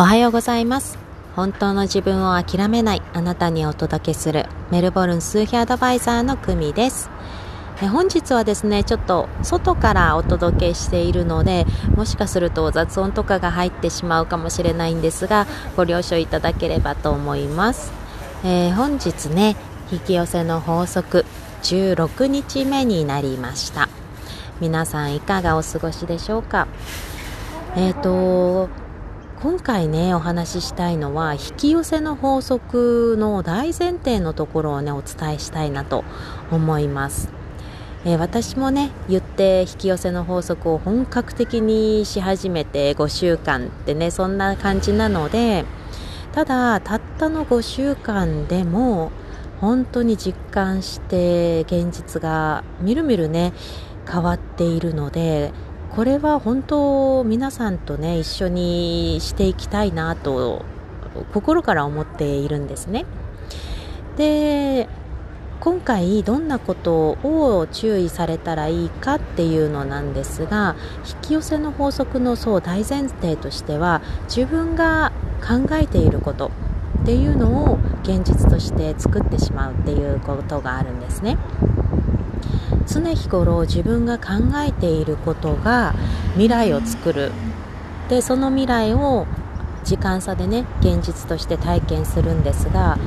おはようございます。本当の自分を諦めないあなたにお届けするメルボルン数比アドバイザーの久美です。本日はですねちょっと外からお届けしているのでもしかすると雑音とかが入ってしまうかもしれないんですがご了承いただければと思います、えー、本日ね引き寄せの法則16日目になりました。皆さんいかがお過ごしでしょうか？えっ、ー、と今回ねお話ししたいのは引き寄せの法則の大前提のところをねお伝えしたいなと思います、えー、私もね言って引き寄せの法則を本格的にし始めて5週間ってねそんな感じなのでただたったの5週間でも本当に実感して現実がみるみるね変わっているのでこれは本当皆さんとね一緒にしていきたいなと心から思っているんですねで今回どんなことを注意されたらいいかっていうのなんですが引き寄せの法則のそう大前提としては自分が考えていることっていうのを現実として作ってしまうっていうことがあるんですね。常日頃自分が考えていることが未来を作る。でその未来を時間差でね現実として体験するんですが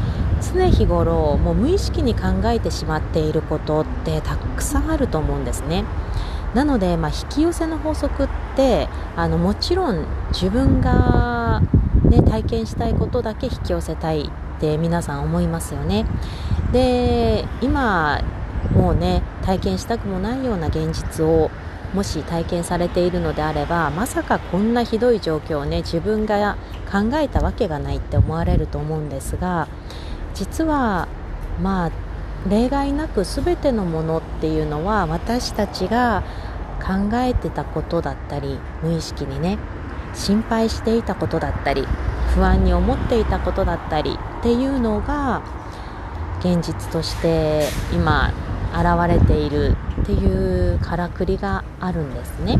常日頃もう無意識に考えてしまっていることってたくさんあると思うんですね。なので、まあ、引き寄せの法則ってあのもちろん自分が、ね、体験したいことだけ引き寄せたいって皆さん思いますよね。で今もうね体験したくもないような現実をもし体験されているのであればまさかこんなひどい状況をね自分が考えたわけがないって思われると思うんですが実はまあ例外なく全てのものっていうのは私たちが考えてたことだったり無意識にね心配していたことだったり不安に思っていたことだったりっていうのが現実として今現れているっていうからくりがあるんですね。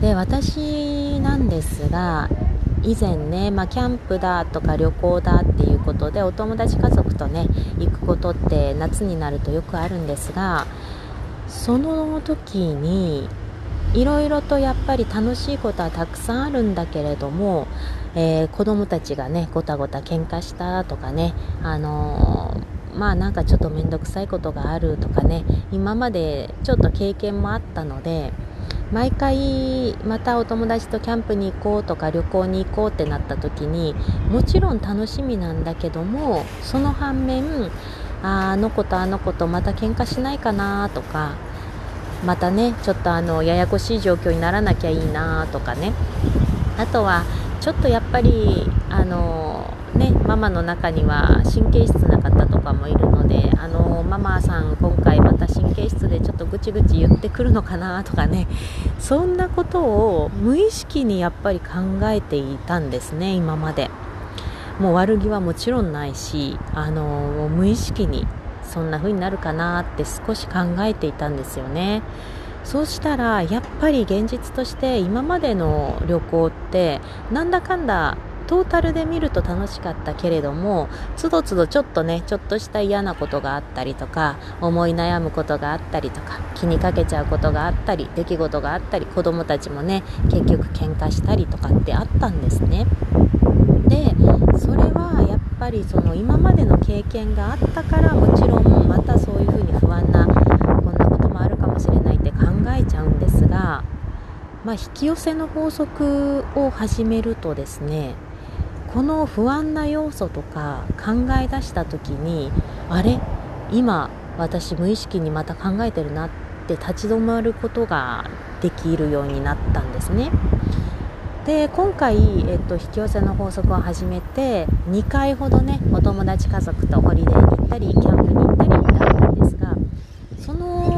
で私なんですが以前ね、まあ、キャンプだとか旅行だっていうことでお友達家族とね行くことって夏になるとよくあるんですがその時にいろいろとやっぱり楽しいことはたくさんあるんだけれども、えー、子供たちがねごたごた喧嘩したとかね、あのーまあなんかちょっと面倒くさいことがあるとかね今までちょっと経験もあったので毎回またお友達とキャンプに行こうとか旅行に行こうってなった時にもちろん楽しみなんだけどもその反面あの子とあの子とまた喧嘩しないかなとかまたねちょっとあのややこしい状況にならなきゃいいなとかね。あとはちょっとやっぱりあのね、ママの中には神経質な方とかもいるのであのママさん今回また神経質でちょっとぐちぐち言ってくるのかなとかねそんなことを無意識にやっぱり考えていたんですね今まで。もう悪気はもちろんないしあの無意識にそんな風になるかなって少し考えていたんですよね。そうしたらやっぱり現実として今までの旅行ってなんだかんだトータルで見ると楽しかったけれどもつどつどちょっとねちょっとした嫌なことがあったりとか思い悩むことがあったりとか気にかけちゃうことがあったり出来事があったり子供たちもね結局喧嘩したりとかってあったんですね。でそれはやっぱりその今までの経験があったからもちろんまたそういうふうに不安なこんなこともあるかもしれないって考えちゃうんですがまあ、引き寄せの法則を始めるとですねこの不安な要素とか考え出した時にあれ？今私無意識にまた考えてるなって立ち止まることができるようになったんですね。で今回、えっと、引き寄せの法則を始めて2回ほどねお友達家族とホリデーに行ったりキャンプに行ったりだったんですがその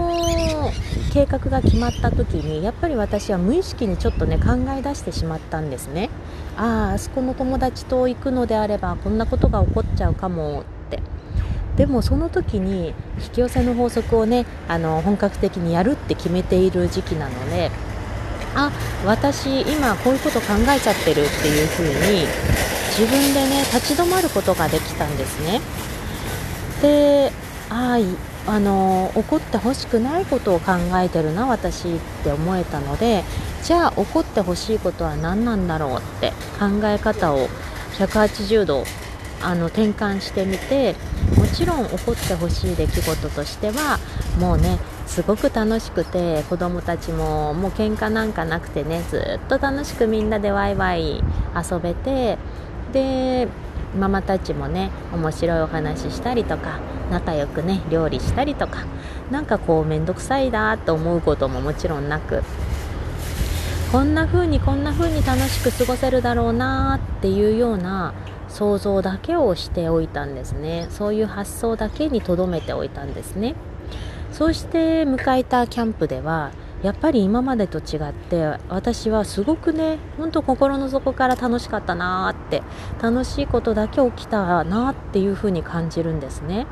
計画が決まった時にやっぱり私は無意識にちょっとね考え出してしまったんですね。あああそこの友達と行くのであればこんなことが起こっちゃうかもって。でもその時に引き寄せの法則をねあの本格的にやるって決めている時期なのであ私今こういうこと考えちゃってるっていうふうに自分でね立ち止まることができたんですね。でああの怒ってほしくないことを考えてるな私って思えたのでじゃあ怒ってほしいことは何なんだろうって考え方を180度あの転換してみてもちろん起こってほしい出来事としてはもうねすごく楽しくて子供たちももう喧嘩なんかなくてねずっと楽しくみんなでワイワイ遊べてでママたちもね面白いお話したりとか仲良くね料理したりとかなんかこう面倒くさいなと思うことももちろんなくこんな風にこんな風に楽しく過ごせるだろうなっていうような想像だけをしておいたんですね。そういう発想だけに留めておいたんですね。そして迎えたキャンプではやっぱり今までと違って私はすごくねほんと心の底から楽しかったなーって楽しいことだけ起きたなっていうふうに感じるんですね。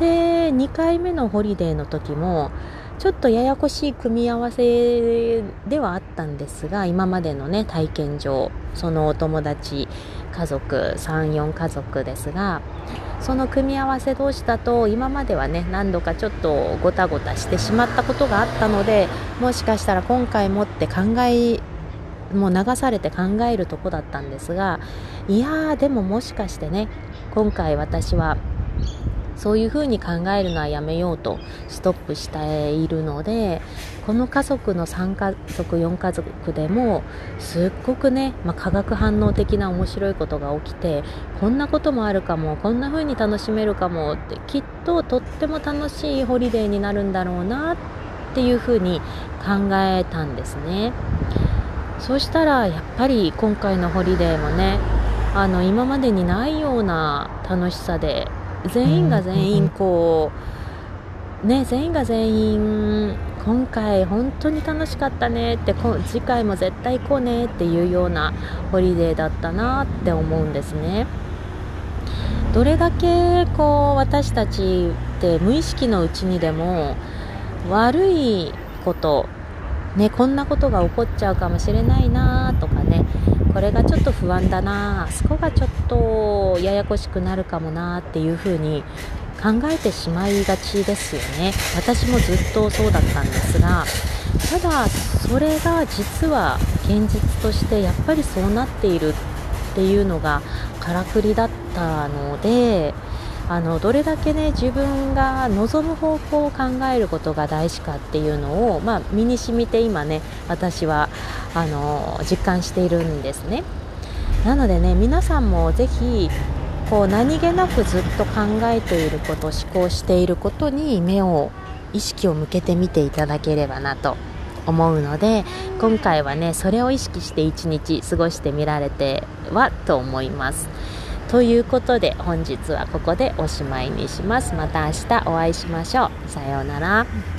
で2回目のホリデーの時もちょっとややこしい組み合わせではあったんですが今までのね体験上。そのお友達家族34家族ですがその組み合わせ同士だと今まではね何度かちょっとごたごたしてしまったことがあったのでもしかしたら今回もって考えもう流されて考えるとこだったんですがいやーでももしかしてね今回私はそういうふうに考えるのはやめようとストップしているのでこの家族の3家族4家族でもすっごくね、まあ、化学反応的な面白いことが起きてこんなこともあるかもこんな風に楽しめるかもってきっととっても楽しいホリデーになるんだろうなっていう風に考えたんですね。そうしたらやっぱり今回のホリデーもねあの今までにないような楽しさで全員が全員こうね全員が全員今回本当に楽しかったねって次回も絶対行こうねっていうようなホリデーだったなって思うんですね。どれだけこう私たちって無意識のうちにでも悪いことね、こんなことが起こっちゃうかもしれないなとかねこれがちょっと不安だなあそこがちょっとややこしくなるかもなっていうふうに考えてしまいがちですよね。私もずっとそうだったんですがただそれが実は現実としてやっぱりそうなっているっていうのがからくりだったのであのどれだけね自分が望む方向を考えることが大事かっていうのを、まあ、身に染みて今ね私はあの実感しているんですね。なのでね皆さんもぜひこう何気なくずっと考えていること思考していることに目を意識を向けてみていただければなと思うので今回はねそれを意識して一日過ごしてみられてはと思います。ということで本日はここでおしまいにします。また明日お会いしましょう。さようなら。